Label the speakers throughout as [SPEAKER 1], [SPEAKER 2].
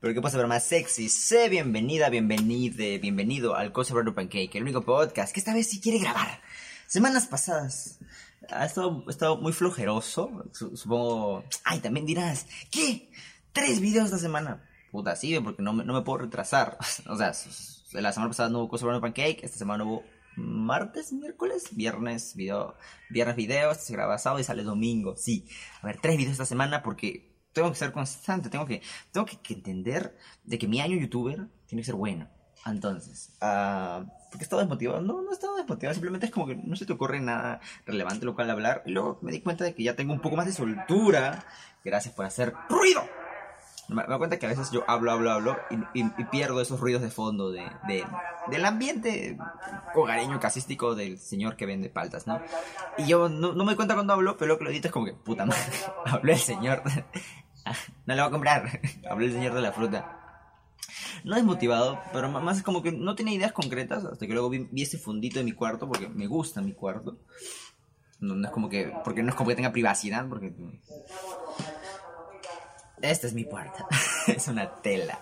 [SPEAKER 1] Pero qué pasa más sexy. Sé bienvenida, bienvenide, bienvenido al Cosa Brando Pancake, el único podcast que esta vez sí quiere grabar. Semanas pasadas ha estado, ha estado muy flojeroso. su- Supongo. Ay, también dirás, ¿qué? ¿Tres videos esta semana? Puta, sí, porque no me, no me puedo retrasar. O sea, la semana pasada no hubo Cosa Brando Pancake, esta semana hubo martes, miércoles, viernes, video, viernes video, este se graba sábado y sale domingo. Sí, a ver, tres videos esta semana porque tengo que ser constante, tengo que, tengo que, entender de que mi año youtuber tiene que ser bueno. Entonces, ah, porque he estado desmotivado. No, no he estado desmotivado, simplemente es como que no se te ocurre nada relevante lo cual hablar. Y luego me di cuenta de que ya tengo un poco más de soltura. Gracias por hacer ruido. Me me doy cuenta que a veces yo hablo, hablo, hablo y, pierdo esos ruidos de fondo de, de- del ambiente hogareño casístico del señor que vende paltas, ¿no? Y yo no, me doy cuenta cuando hablo, pero lo que lo es como que, puta madre, habló el señor. no le voy a comprar, habló el señor de la fruta. No desmotivado, pero más es como que no tenía ideas concretas hasta que luego vi, vi ese fundito de mi cuarto, porque me gusta mi cuarto. No, no es como que, porque no es como que tenga privacidad, porque esta es mi puerta. es una tela.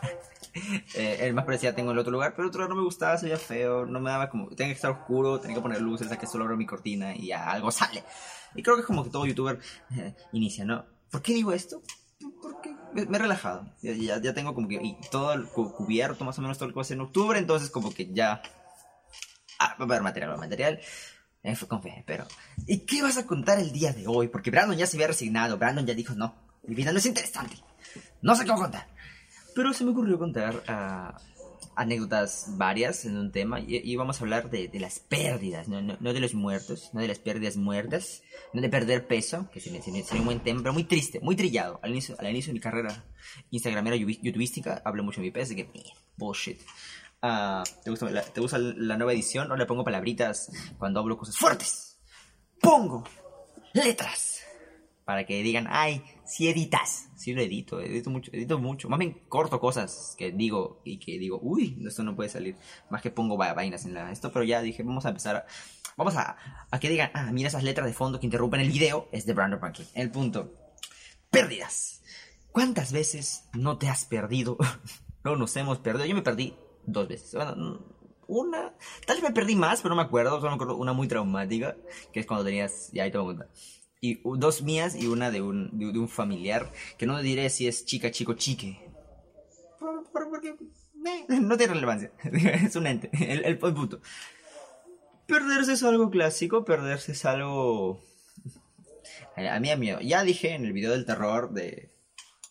[SPEAKER 1] Eh, el más parecida tengo en el otro lugar, pero el otro lugar no me gustaba, se veía feo, no me daba como. Tenía que estar oscuro, tenía que poner luces, a que solo abro mi cortina y ya algo sale. Y creo que es como que todo youtuber eh, inicia, ¿no? ¿Por qué digo esto? Porque me, me he relajado. Ya, ya, tengo como que y todo cubierto, más o menos todo lo que va a hacer en octubre, entonces como que ya. Ah, va a haber material, material. Eh, con fe, pero. ¿Y qué vas a contar el día de hoy? Porque Brandon ya se había resignado. Brandon ya dijo, no, mi vida no es interesante. No sé qué voy a contar. Pero se me ocurrió contar ah, anécdotas varias en un tema. Y, y vamos a hablar de, las pérdidas, no, no, no de los muertos, no de las pérdidas muertas, no de perder peso, que sería, sería- sería un buen tema, pero muy triste, muy trillado. Al inicio, al inicio de mi carrera instagramera, youtubística, hablo mucho de mi peso, de que, "Eh, bullshit. Ah, ¿te, gusta ¿Te gusta la nueva edición? O le pongo palabritas cuando hablo cosas fuertes. Pongo letras para que digan, ay, si editas. Sí lo edito, edito mucho, edito mucho. Más bien corto cosas que digo y que digo, uy, esto no puede salir. Más que pongo va- vainas en la, esto, pero ya dije, vamos a empezar a, vamos a, a que digan, ah, mira esas letras de fondo que interrumpen el video, es de Brandon Pancake. El punto, pérdidas. ¿Cuántas veces no te has perdido? no nos hemos perdido. Yo me perdí dos veces. Bueno, una, tal vez me perdí más, pero no me acuerdo. Solo me una muy traumática, que es cuando tenías, ya ahí te voy. Y dos mías y una de un, de, de un familiar, que no diré si es chica, chico, chique. Por- por- porque eh, no tiene relevancia. es un ente. El, el, el punto. Perderse es algo clásico, perderse es algo... A mí, a mí, ya dije en el video del terror de,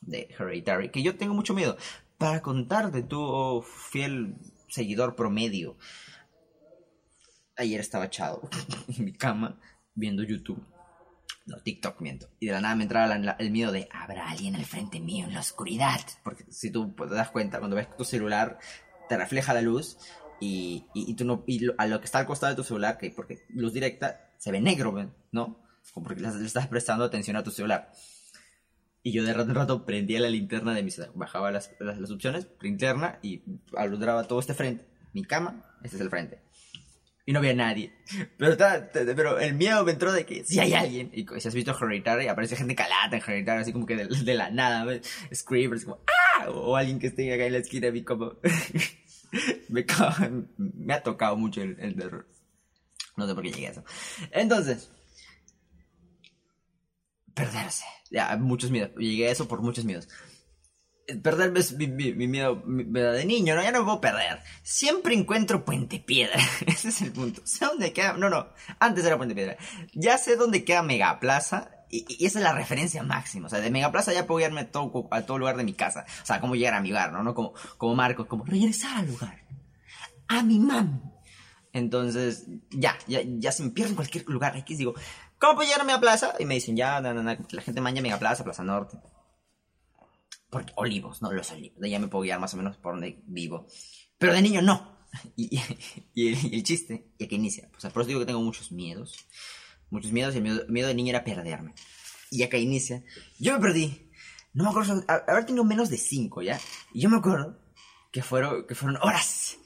[SPEAKER 1] de Hereditary que yo tengo mucho miedo. Para contarte, tú, oh, fiel seguidor promedio, ayer estaba echado en mi cama viendo YouTube. No, TikTok miento. Y de la nada me entraba el miedo de, ¿habrá alguien al frente mío en la oscuridad? Porque si tú te das cuenta, cuando ves tu celular, te refleja la luz y, y, tú no, y lo- a lo que está al costado de tu celular, que porque luz directa se ve negro. ¿no? Como porque le estás prestando atención a tu celular. Y yo de rato en rato prendía la linterna de mi celular. Bajaba las, las, las opciones, linterna, y alumbraba todo este frente. Mi cama, este es el frente. Y no había nadie. Pero, ta- pero el miedo me entró de que si hay alguien. Y si has visto Hereditary, aparece gente calata en Hereditary, así como que de, la nada. Screamers, como ¡ah! O alguien que esté acá en la esquina, y como. me ha tocado mucho el, el terror. No sé por qué llegué a eso. Entonces, perderse. Ya, muchos miedos. Llegué a eso por muchos miedos. Perderme mi, mi- mi miedo mi- de niño, ¿no? Ya no puedo perder. Siempre encuentro Puente Piedra. Ese es el punto. Sé dónde queda. No, no. Antes era Puente Piedra. Ya sé dónde queda Megaplaza. Y, y esa es la referencia máxima. O sea, de Megaplaza ya puedo irme a todo, a todo lugar de mi casa. O sea, cómo llegar a mi hogar, ¿no? no como, como Marcos, como regresar al lugar. A mi mami. Entonces, ya, ya, ya se me pierde en cualquier lugar. X digo, ¿cómo puedo llegar a Megaplaza? Y me dicen, ya, na, na, na, la gente manja Megaplaza, Plaza Norte. Porque olivos, no los olivos. Ya me puedo guiar más o menos por donde vivo. Pero de niño no. Y, y- el, y chiste, y aquí inicia. O sea, por eso digo que tengo muchos miedos. Muchos miedos y el miedo, de niño era perderme. Y acá inicia. Yo me perdí. No me acuerdo. Haber tenido menos de cinco, ¿ya? Y yo me acuerdo que fueron, que fueron horas.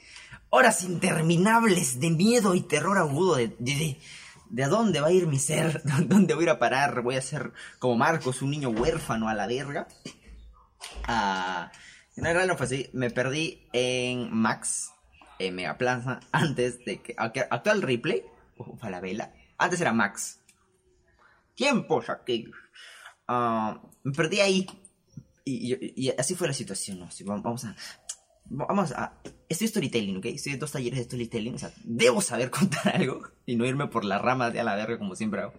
[SPEAKER 1] Horas interminables de miedo y terror agudo de, de, de, de dónde va a ir mi ser, dónde voy a ir a parar, voy a ser como Marcos, un niño huérfano a la verga. Ah, En realidad no fue así. Me perdí en Max, en Mega Plaza, antes de que. Actual replay, a la vela. Antes era Max. Tiempos aquellos. Ah, me perdí ahí. Y, así fue la situación, ¿no? vamos a. Vamos a. Estoy storytelling, ¿ok? Estoy en dos talleres de storytelling. O sea, debo saber contar algo y no irme por la rama de a la verga como siempre hago.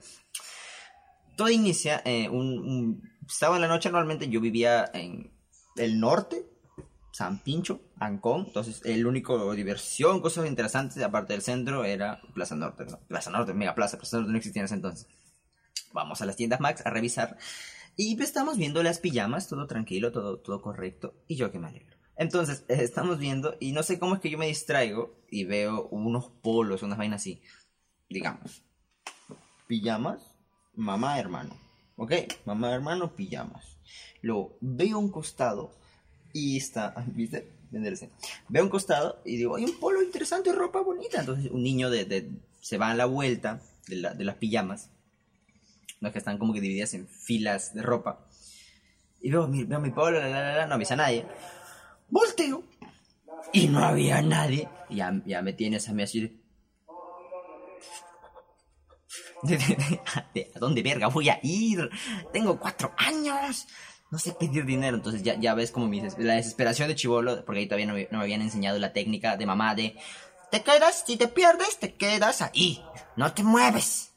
[SPEAKER 1] Todo inicia eh, un, Estaba en la noche, normalmente yo vivía en el norte, San Pincho, Ancón. Entonces, el único diversión, cosas interesantes, aparte del centro, era Plaza Norte. Plaza Norte, Mega Plaza, Plaza Norte no existía en ese entonces. Vamos a las tiendas Max a revisar. Y estamos viendo las pijamas, todo tranquilo, todo, todo correcto. Y yo que me alegro. Entonces, estamos viendo, y no sé cómo es que yo me distraigo y veo unos polos, unas vainas así. Digamos, pijamas, mamá, hermano. ¿Ok? Mamá, hermano, pijamas. Luego veo un costado y está, ¿viste? Venderse. Veo un costado y digo, hay un polo interesante, ropa bonita. Entonces un niño de, se va a la vuelta de, las pijamas, las que están como que divididas en filas de ropa. Y veo, veo mi polo, la, la, la, no avisa a nadie. Volteo y no había nadie. Ya, ya me tienes a mí así ¿A dónde verga voy a ir? Tengo cuatro años. No sé pedir dinero. Entonces ya, ya ves como mi la desesperación de chivolo, porque ahí todavía no, me habían enseñado la técnica de mamá de... Te quedas, si te pierdes, te quedas ahí. No te mueves.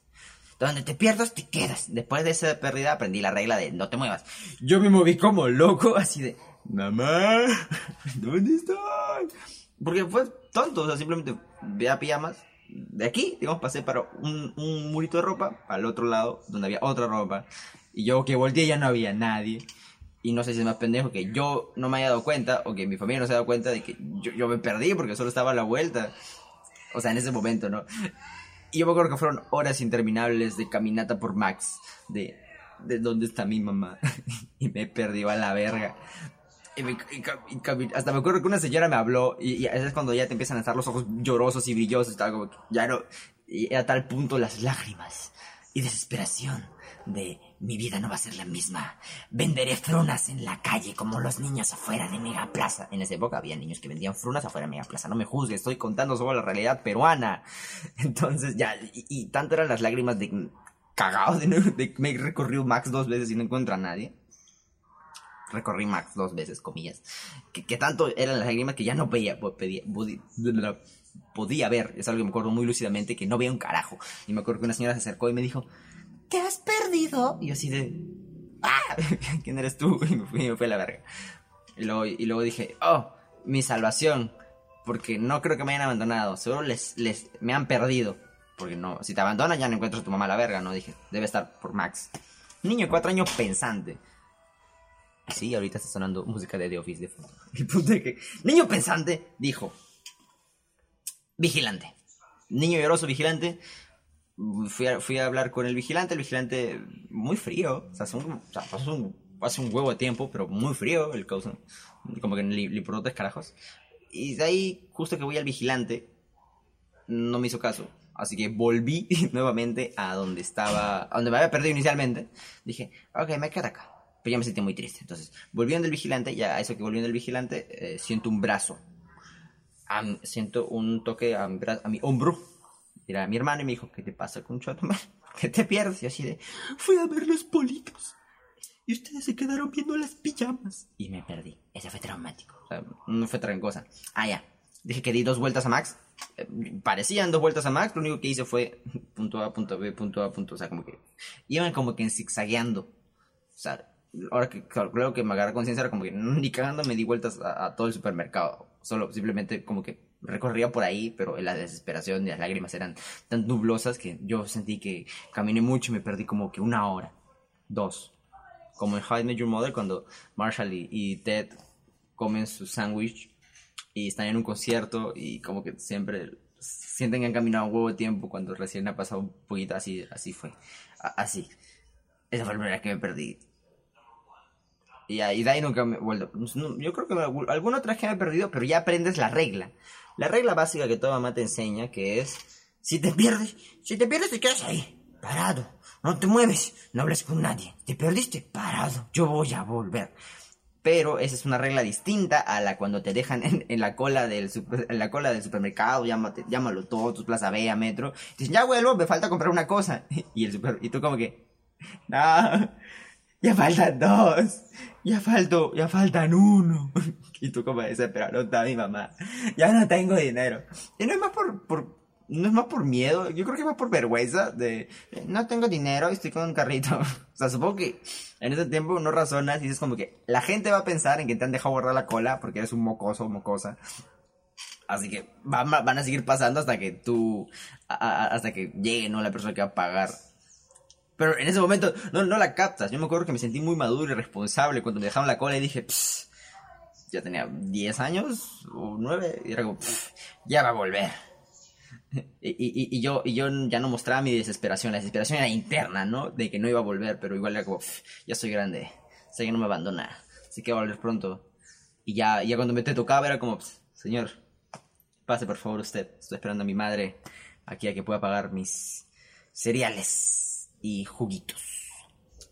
[SPEAKER 1] Donde te pierdas, te quedas. Después de esa pérdida aprendí la regla de no te muevas. Yo me moví como loco, así de... Mamá, ¿dónde estoy? Porque fue tonto, o sea, simplemente ve a pijamas, de aquí, digamos, pasé para un, un murito de ropa, al otro lado, donde había otra ropa. Y yo que volteé ya no había nadie. Y no sé si es más pendejo que yo no me haya dado cuenta o que mi familia no se haya dado cuenta de que yo, yo me perdí porque solo estaba a la vuelta. O sea, en ese momento, ¿no? Y yo me acuerdo que fueron horas interminables de caminata por Max, de, de dónde está mi mamá. y me perdió a la verga. Y, hasta me acuerdo que una señora me habló y, y es cuando ya te empiezan a estar los ojos llorosos y brillosos y tal, como ya no, y a tal punto las lágrimas y desesperación de mi vida no va a ser la misma. Venderé frunas en la calle como los niños afuera de Mega Plaza. En esa época había niños que vendían frunas afuera de Mega Plaza. No me juzgues, estoy contando sobre la realidad peruana. Entonces ya, y, tanto eran las lágrimas de cagado de, de me he recorrido Max dos veces y no encuentro a nadie recorrí Max dos veces, comillas, que, tanto eran las lágrimas que ya no veía, podía, podía ver, es algo que me acuerdo muy lúcidamente, que no veía un carajo. Y me acuerdo que una señora se acercó y me dijo, ¿te has perdido? Y yo así de, ¡ah! ¿Quién eres tú? Y me fui a la verga. Y luego, y luego dije, oh, mi salvación, porque no creo que me hayan abandonado, seguro les, les, me han perdido. Porque no, si te abandonan ya no encuentras a tu mamá a la verga, ¿no? Dije, debe estar por Max. Niño de cuatro años pensante. Sí, ahorita está sonando música de The Office de fondo. El punto que niño pensante dijo, vigilante. Niño lloroso, vigilante. Fui a, fui a hablar con el vigilante, el vigilante muy frío. O sea, pasó un, hace un huevo de tiempo, pero muy frío el causa. Como que le, le tres carajos. Y de ahí, justo que voy al vigilante, no me hizo caso. Así que volví nuevamente a donde estaba, a donde me había perdido inicialmente. Dije, ok, me quedo acá pero ya me sentí muy triste. Entonces, volviendo del vigilante, ya eso que volviendo del vigilante, eh, siento un brazo. siento un toque a mi, a mi hombro. Era mi hermano y me dijo, ¿qué te pasa, con chato? ¿Qué te pierdes? Y así de, fui a ver los politos. Y ustedes se quedaron viendo las pijamas. Y me perdí. Ese fue traumático. O sea, no fue gran cosa. Ah, ya. Dije que di dos vueltas a Max. Eh, parecían dos vueltas a Max. Lo único que hice fue punto A, punto B, punto A, punto. O sea, como que iban como que en zigzagueando. O sea, ahora que creo que me agarra conciencia era como que ni cagando me di vueltas a, todo el supermercado. Solo simplemente como que recorría por ahí, pero la desesperación y las lágrimas eran tan nublosas que yo sentí que caminé mucho y me perdí como que una hora, dos. Como en How I Met Your Mother cuando Marshall y, Ted comen su sándwich y están en un concierto y como que siempre sienten que han caminado un huevo de tiempo cuando recién ha pasado un poquito así, así fue. así. Esa fue la primera vez que me perdí. Y ahí de ahí nunca me he vuelto. Yo creo que alguna otra vez que me he perdido, pero ya aprendes la regla. La regla básica que toda mamá te enseña, que es, si te pierdes, si te pierdes te quedas ahí, parado. No te mueves, no hables con nadie. Te perdiste, parado. Yo voy a volver. pero esa es una regla distinta a la cuando te dejan en, la cola del en la cola del supermercado, llámate, llámalo todo, tu plaza Vea, metro, dicen, ya vuelvo, me falta comprar una cosa, y el super, y tú como que, no, ya faltan dos, ya falto, ya faltan uno, y tú como desesperado, está mi mamá, ya no tengo dinero, y no es más por, por no es más por miedo, yo creo que es más por vergüenza de no tengo dinero y estoy con un carrito. o sea, supongo que en ese tiempo no razonas y dices como que la gente va a pensar en que te han dejado borrar la cola porque eres un mocoso o mocosa. Así que van, van a seguir pasando hasta que tú, hasta que llegue, ¿no? La persona que va a pagar. Pero en ese momento no, no la captas. Yo me acuerdo que me sentí muy maduro y responsable cuando me dejaron la cola y dije, ya tenía 10 años o 9 y era como, ya va a volver y, yo, y yo ya no mostraba mi desesperación, la desesperación era interna, ¿no? De que no iba a volver, pero igual era como, ya soy grande, sé que no me abandona, sé que va a volver pronto. Y ya, ya cuando me te tocaba era como, señor, pase por favor usted, estoy esperando a mi madre aquí a que pueda pagar mis cereales y juguitos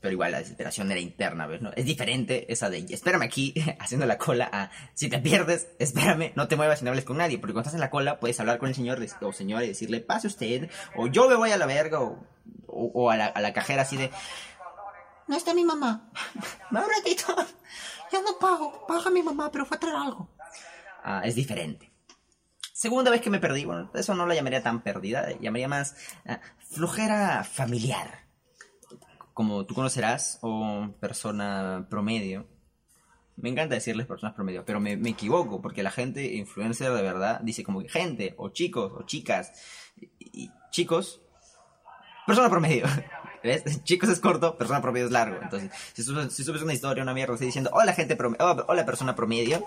[SPEAKER 1] pero igual la desesperación era interna, ¿ves? ¿no? Es diferente esa de, espérame aquí, haciendo la cola, a, si te pierdes, espérame, no te muevas y no hables con nadie, porque cuando estás en la cola puedes hablar con el señor o señora y decirle, pase usted, o yo me voy a la verga, o, a, la, cajera así de, no está mi mamá, me un ratito, yo no pago, paga mi mamá, pero fue a traer algo. Ah, es diferente. Segunda vez que me perdí, bueno, eso no la llamaría tan perdida, llamaría más ah, flujera familiar como tú conocerás, o persona promedio. Me encanta decirles personas promedio, pero me, equivoco, porque la gente influencer de verdad dice como que gente, o chicos, o chicas, y, chicos, persona promedio. ¿Ves? Chicos es corto, persona promedio es largo. Entonces, si subes, una historia, una mierda, así diciendo, hola gente promedio, oh, hola persona promedio,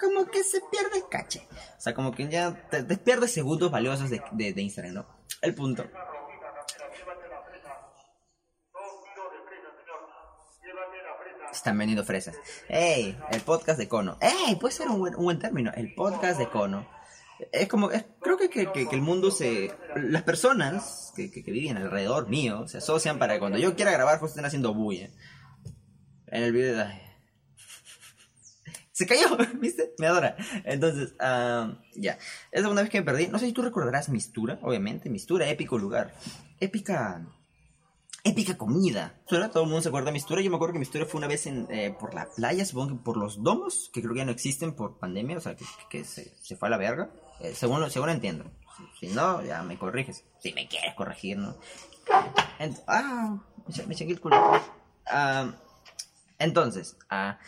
[SPEAKER 1] como que se pierde el cache. O sea, como que ya te, pierdes segundos valiosos de, de, Instagram, ¿no? El punto Están vendiendo fresas. ¡Ey! El podcast de Cono. ¡Ey! Puede ser un buen, un buen término. El podcast de Cono. Es como, creo que, que, que, el mundo se... Las personas que, que, viven alrededor mío se asocian para que cuando yo quiera grabar pues estén haciendo bulla. En el video de... Se cayó, ¿viste? Me adora. Entonces, ya. Es la segunda vez que me perdí. No sé si tú recordarás Mistura, obviamente. Mistura, épico lugar. Épica épica comida. Todo el mundo se acuerda de mi historia. Yo me acuerdo que mi historia fue una vez eh, por la playa, supongo que por los domos, que creo que ya no existen por pandemia, o sea, que, se, fue a la verga. Eh, según, entiendo. Si, no, ya me corriges. Si me quieres corregir, ¿no? ah, me, me el culo. Ah, entonces, ah,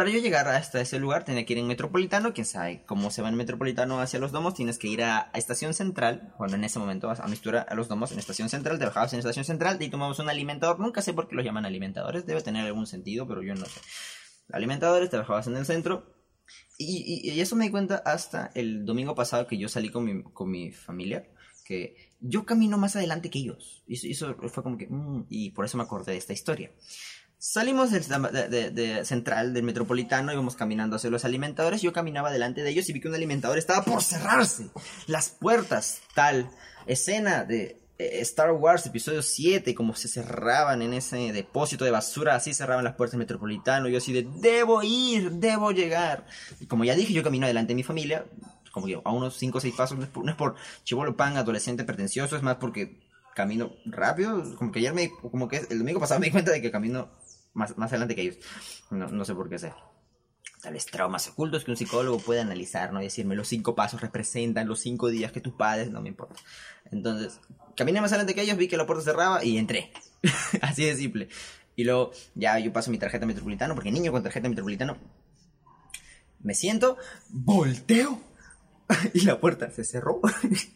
[SPEAKER 1] para yo llegar hasta ese lugar tenía que ir en Metropolitano, quién sabe cómo se va en Metropolitano hacia los domos, tienes que ir a, Estación Central, bueno, en ese momento a Mistura, a los domos en Estación Central, te bajabas en Estación Central y tomamos un alimentador, nunca sé por qué los llaman alimentadores, debe tener algún sentido, pero yo no sé. Alimentadores, te bajabas en el centro y, eso me di cuenta hasta el domingo pasado que yo salí con mi, con mi familia, que yo camino más adelante que ellos. Y eso, fue como que, mm, y por eso me acordé de esta historia. Salimos del de, central, del metropolitano, íbamos caminando hacia los alimentadores. Yo caminaba delante de ellos y vi que un alimentador estaba por cerrarse. Las puertas, tal escena de eh, Star Wars episodio 7, como se cerraban en ese depósito de basura, así cerraban las puertas del metropolitano. Yo así de, debo ir, debo llegar. Como ya dije, yo camino delante de mi familia, como que a unos 5 o 6 pasos, no es por, no por chivolo pan, adolescente pretencioso, es más porque camino rápido. Como que ayer me, como que el domingo pasado me di cuenta de que camino más, más adelante que ellos. No, no sé por qué sé. Tal vez traumas ocultos que un psicólogo puede analizar, ¿no? Y decirme los cinco pasos representan los cinco días que tus padres, no me importa. Entonces, caminé más adelante que ellos, vi que la puerta cerraba y entré. Así de simple. Y luego ya yo paso mi tarjeta metropolitano, porque niño con tarjeta metropolitano, me siento, volteo y la puerta se cerró.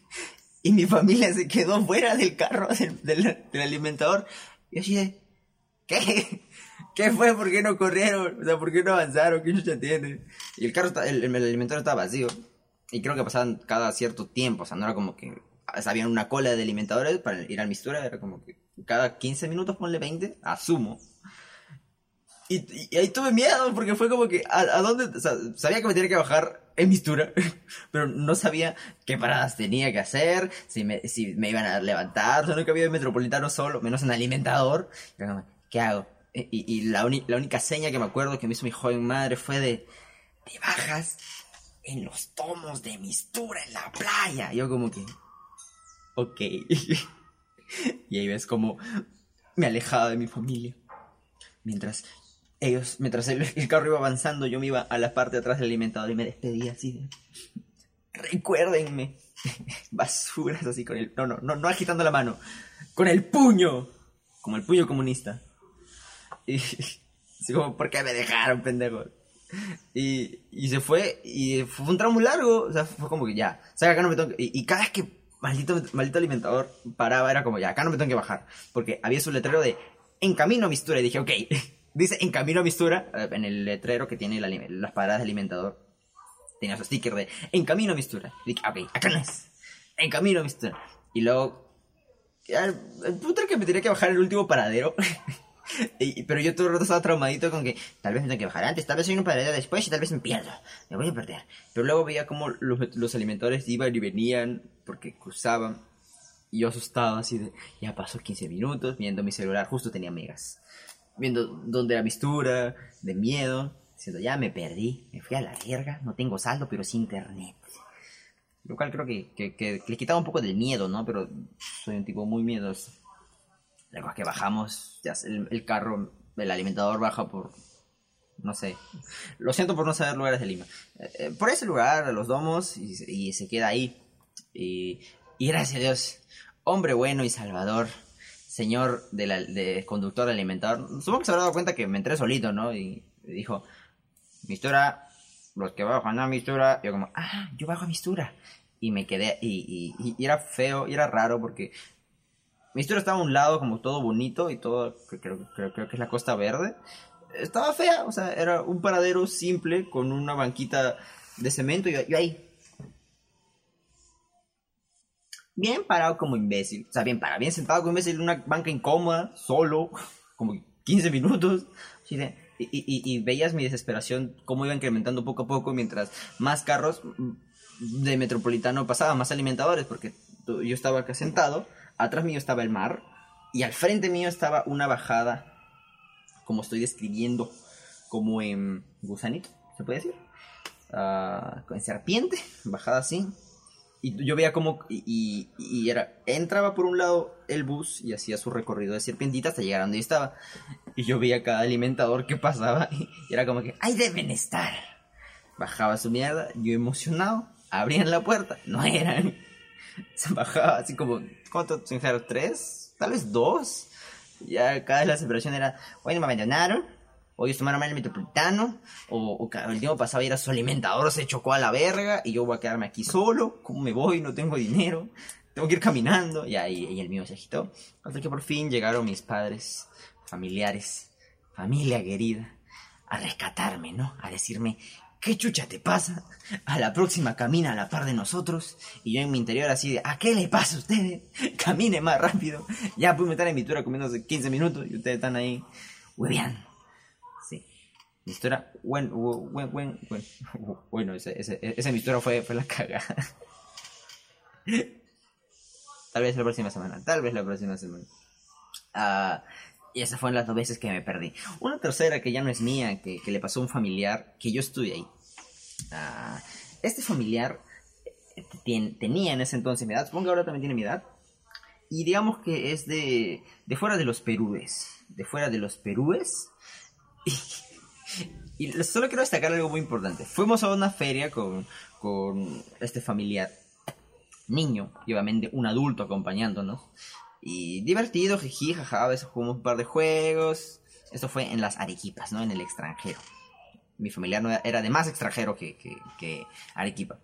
[SPEAKER 1] y mi familia se quedó fuera del carro del, del alimentador. Y así de, ¿qué? ¿Qué fue? ¿Por qué no corrieron? O sea, ¿por qué no avanzaron? ¿Qué chucha tiene? Y el carro, está, el, el, alimentario estaba vacío. Y creo que pasaban cada cierto tiempo. O sea, no era como que había una cola de alimentadores para ir al mistura. Era como que cada 15 minutos ponle 20, asumo. Y, ahí tuve miedo porque fue como que, ¿a, dónde? O sea, sabía que me tenía que bajar en mistura, pero no sabía qué paradas tenía que hacer, si me, si me iban a levantar, o sea, nunca había metropolitano solo, menos en alimentador. ¿Qué hago? Y, la, única seña que me acuerdo que me hizo mi joven madre fue de, te bajas en los tomos de mistura en la playa. Yo como que, ok. y ahí ves como me alejaba de mi familia. Mientras ellos, mientras el, carro iba avanzando, yo me iba a la parte de atrás del alimentador y me despedía así de... Recuérdenme. Basuras así con el... No, no, no agitando la mano. Con el puño. Como el puño comunista. Y... Así como, ¿por qué me dejaron, pendejo? Y, y se fue, y fue un tramo muy largo, o sea, fue como que ya, o sea, acá no me tengo que, y, cada vez que maldito, maldito alimentador paraba, era como ya, acá no me tengo que bajar, porque había su letrero de en camino a mistura, y dije, ok, dice en camino a mistura, en el letrero que tiene las paradas de alimentador, tenía su sticker de en camino a mistura, y dije, ok, acá no es, en camino a mistura, y luego, el puto que me tenía que bajar el último paradero, pero yo todo el rato estaba traumadito con que tal vez me tengo que bajar antes, tal vez soy un paradero después y tal vez me pierdo. Me voy a perder. Pero luego veía como los, los alimentadores iban y venían porque cruzaban. Y yo asustado así de, ya pasó 15 minutos viendo mi celular, justo tenía megas. Viendo dónde la mistura, de miedo, diciendo, ya me perdí, me fui a la verga, no tengo saldo, pero sin internet. Lo cual creo que, que, que le quitaba un poco del miedo, ¿no? Pero soy un tipo muy miedoso. Luego que bajamos, ya el, carro, el alimentador baja por, no sé, lo siento por no saber lugares de Lima. Eh, eh, por ese lugar, los domos, y, se queda ahí. Y, gracias a Dios, hombre bueno y salvador, señor de, la, de conductor alimentador, supongo que se habrá dado cuenta que me entré solito, ¿no? Y dijo, Mistura, los que bajan a Mistura, yo como, ah, yo bajo a Mistura. Y me quedé, y, era feo, y era raro porque mi historia estaba a un lado como todo bonito y todo, creo, creo, creo que es la Costa Verde. Estaba fea, o sea, era un paradero simple con una banquita de cemento y yo, ahí. Bien parado como imbécil, o sea, bien parado, bien sentado como imbécil en una banca incómoda, solo, como 15 minutos. y, y, veías mi desesperación, cómo iba incrementando poco a poco mientras más carros de metropolitano pasaban, más alimentadores, porque yo estaba acá sentado Atrás mío estaba el mar y al frente mío estaba una bajada, como estoy describiendo, como en gusanito, ¿se puede decir? Uh, con serpiente, bajada así. Y yo veía como, y, y, era, entraba por un lado el bus y hacía su recorrido de serpientita hasta llegar a donde yo estaba. Y yo veía cada alimentador que pasaba y, era como que, ¡ahí deben estar! Bajaba su mierda, yo emocionado, abrían la puerta, no eran. Se bajaba así como ¿Cuánto dijeron? ¿Tres? Tal vez dos. Ya cada vez la celebración era, hoy no me abandonaron, hoy tomaron mal el metropolitano, o, o, el tiempo pasado era su alimentador, se chocó a la verga, y yo voy a quedarme aquí solo, ¿cómo me voy? No tengo dinero, tengo que ir caminando, y ahí y el mío se agitó. Hasta que por fin llegaron mis padres, familiares, familia querida, a rescatarme, ¿no? A decirme, ¿qué chucha te pasa? A la próxima camina a la par de nosotros. Y yo en mi interior así de, ¿a qué le pasa a ustedes? Camine más rápido. Ya pude estar en mi tura comiendo 15 minutos y ustedes están ahí bien. Sí. Mi historia, bueno, bueno, bueno, esa, esa, mi historia fue, fue la cagada. Tal vez la próxima semana, tal vez la próxima semana. Ah... Y esas fueron las dos veces que me perdí. Una tercera que ya no es mía, que, le pasó a un familiar, que yo estuve ahí. Ah, este familiar eh, tenía en ese entonces mi edad, supongo que ahora también tiene mi edad. Y digamos que es de, fuera de los perúes. De fuera de los perúes. Y, solo quiero destacar algo muy importante. Fuimos a una feria con, con este familiar niño y obviamente un adulto acompañándonos. Y divertido, jiji, jaja, a veces jugamos un par de juegos. Esto fue en las Arequipas, ¿no? En el extranjero. Mi familiar no era, de más extranjero que, que, Arequipa.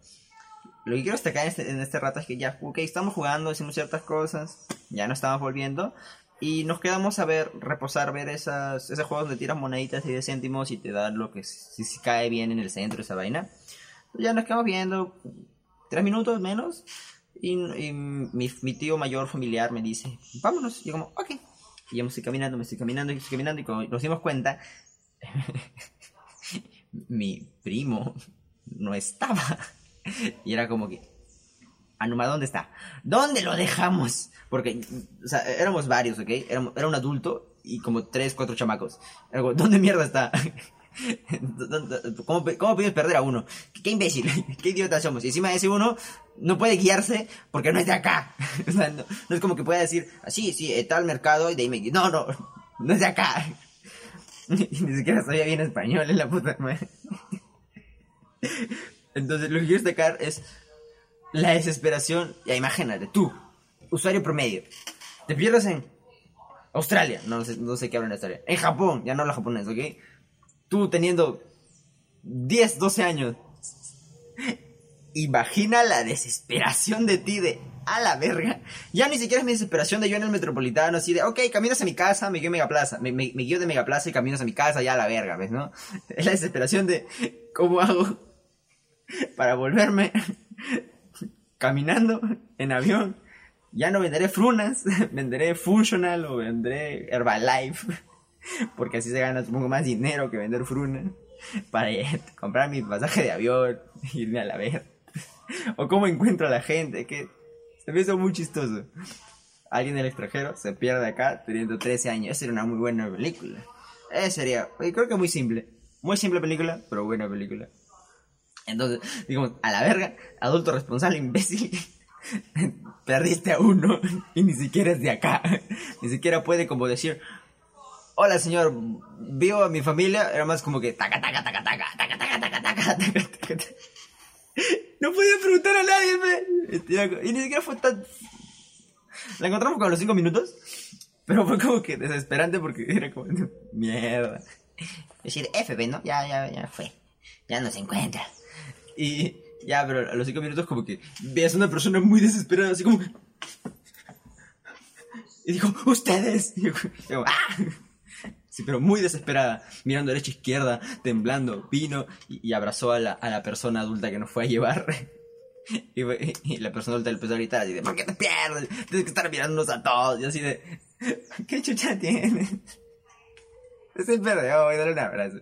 [SPEAKER 1] Lo que quiero destacar en este, en este rato es que ya, ok, estamos jugando, hicimos ciertas cosas, ya no estamos volviendo. Y nos quedamos a ver, reposar, ver esas, esos juegos donde tiras moneditas y de céntimos y te dan lo que si, si cae bien en el centro esa vaina. Ya nos quedamos viendo, tres minutos menos. Y, mi, tío mayor familiar me dice, vámonos. Y yo como, ok. Y yo me estoy caminando, me estoy caminando, y estoy caminando. Y nos dimos cuenta, mi primo no estaba. y era como que, Anuma, ¿dónde está? ¿Dónde lo dejamos? Porque, o sea, éramos varios, ¿ok? Era, era un adulto y como tres, cuatro chamacos. Algo, ¿Dónde mierda está? ¿Cómo, ¿Cómo puedes perder a uno? ¿Qué, imbécil, qué idiota somos. Y encima ese uno no puede guiarse porque no es de acá. no, es como que pueda decir, así, sí, sí, tal mercado y de ahí. No, no, no es de acá. Ni siquiera sabía bien español en la puta madre. Entonces lo que quiero destacar es la desesperación. Ya imagínate, tú, usuario promedio, te pierdes en Australia, no no sé qué hablan en Australia, en Japón, ya no hablo japonés, ¿ok? Tú teniendo 10, 12 años, imagina la desesperación de ti de a la verga. Ya ni siquiera es mi desesperación de yo en el metropolitano, así de, ok, caminas a mi casa, me guío a Megaplaza, me, me, me guío de Megaplaza y caminas a mi casa, ya a la verga, ¿ves, no? Es la desesperación de, ¿cómo hago para volverme caminando en avión? Ya no venderé frunas, venderé Functional o venderé Herbalife, porque así se gana, supongo, más dinero que vender frunas para comprar mi pasaje de avión, irme a la verga. O cómo encuentro a la gente, que se me hizo muy chistoso. Alguien del extranjero se pierde acá teniendo 13 años. Esa sería una muy buena película. Esa sería, creo que muy simple. Muy simple película, pero buena película. Entonces, digamos, a la verga, adulto responsable, imbécil. Perdiste a uno y ni siquiera es de acá. Ni siquiera puede como decir, hola señor, vivo a mi familia. Era más como que taca, taca, taca, taca, taca, taca, taca, taca, taca, taca. No podía preguntar a nadie, me. Y ni siquiera fue tan. La encontramos como a los 5 minutos. Pero fue como que desesperante porque era como. Mierda. Decir, FB, ¿no? Ya, ya, ya fue. Ya no se encuentra. Y ya, pero a los 5 minutos como que veas a una persona muy desesperada, así como. Y dijo, ustedes. Y yo, ¡ah! Sí, pero muy desesperada, mirando derecha e izquierda, temblando, vino y, abrazó a la, a la, persona adulta que nos fue a llevar. y, la persona adulta le empezó a gritar así de, ¿por qué te pierdes? Tienes que estar mirándonos a todos. Y así de, ¿qué chucha tienes? Se perdió, voy a darle un abrazo.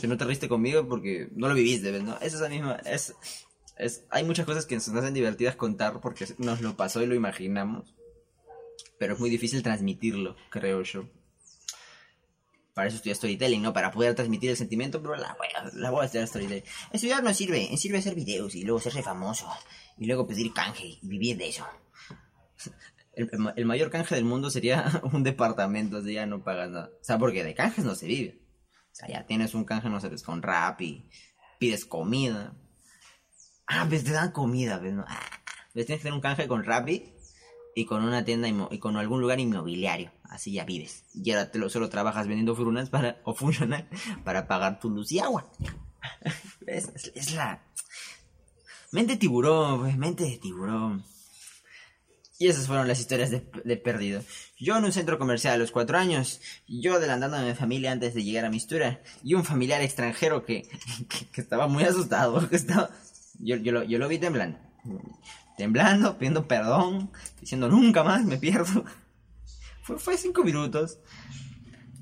[SPEAKER 1] Si no te riste conmigo porque no lo viviste, ¿ves? ¿no? Esa es la misma, es, es, hay muchas cosas que nos hacen divertidas contar porque nos lo pasó y lo imaginamos pero es muy difícil transmitirlo, creo yo. Para eso estudié storytelling, ¿no? Para poder transmitir el sentimiento, pero la voy a, la voy a estudiar storytelling. Estudiar no sirve, sirve hacer videos y luego hacerse famoso. Y luego pedir canje y vivir de eso. El, mayor canje del mundo sería un departamento, así ya no pagas nada. O sea, porque de canjes no se vive. O sea, ya tienes un canje, no sé, pues, con rap y pides comida. Ah, pues te dan comida, ¿ves? No? Ah, pues tienes que tener un canje con Rappi y con una tienda y con algún lugar inmobiliario. Así ya vives. Y ahora te lo, solo trabajas vendiendo frunas para, o funcional para pagar tu luz y agua. es, la... Mente tiburón, mente de tiburón. Y esas fueron las historias de, perdido. Yo en un centro comercial a los cuatro años, yo adelantando a mi familia antes de llegar a mi historia, y un familiar extranjero que, que, estaba muy asustado, que estaba, yo, yo, lo, yo lo vi temblando temblando, pidiendo perdón, diciendo nunca más me pierdo. Fue, fue cinco minutos.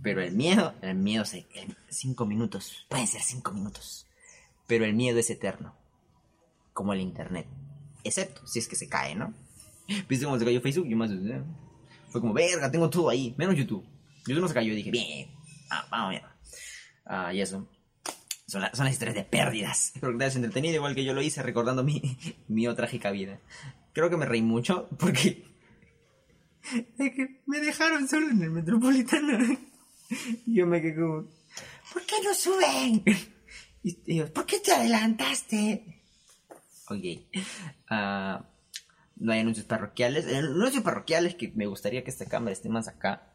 [SPEAKER 1] Pero el miedo, el miedo se... cinco minutos, pueden ser cinco minutos. Pero el miedo es eterno. Como el internet. Excepto si es que se cae, ¿no? ¿Viste cómo se cayó Facebook? Yo más... Fue como, verga, tengo todo ahí. Menos YouTube. YouTube no se cayó dije, bien. Ah, vamos, mierda. Ah, y eso. Son, las historias de pérdidas. Espero que te hayas entretenido igual que yo lo hice recordando mi, mi trágica vida. Creo que me reí mucho porque... me dejaron solo en el metropolitano. Yo me quedé como... ¿Por qué no suben? Y ¿por qué te adelantaste? Ok. Uh, no hay anuncios parroquiales. El anuncio parroquial es que me gustaría que esta cámara esté más acá.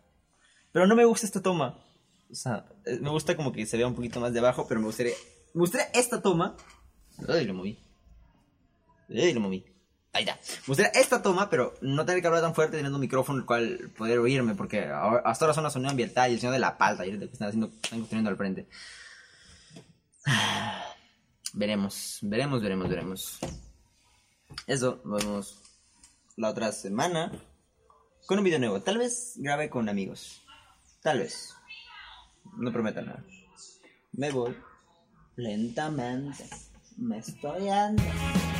[SPEAKER 1] Pero no me gusta esta toma. O sea, eh, me gusta como que se vea un poquito más de abajo, pero me gustaría. Me gustaría esta toma. Ay, lo moví. Ay, lo moví. Ahí está. Me gustaría esta toma, pero no tener que hablar tan fuerte teniendo un micrófono el cual poder oírme, porque hasta ahora son la sonido ambiental y el sonido de la palta y que están haciendo, están construyendo al frente. Veremos, veremos, veremos, veremos. Eso, nos vemos la otra semana con un video nuevo. Tal vez grabe con amigos. Tal vez. No prometo nada. Me voy lentamente. Me estoy andando.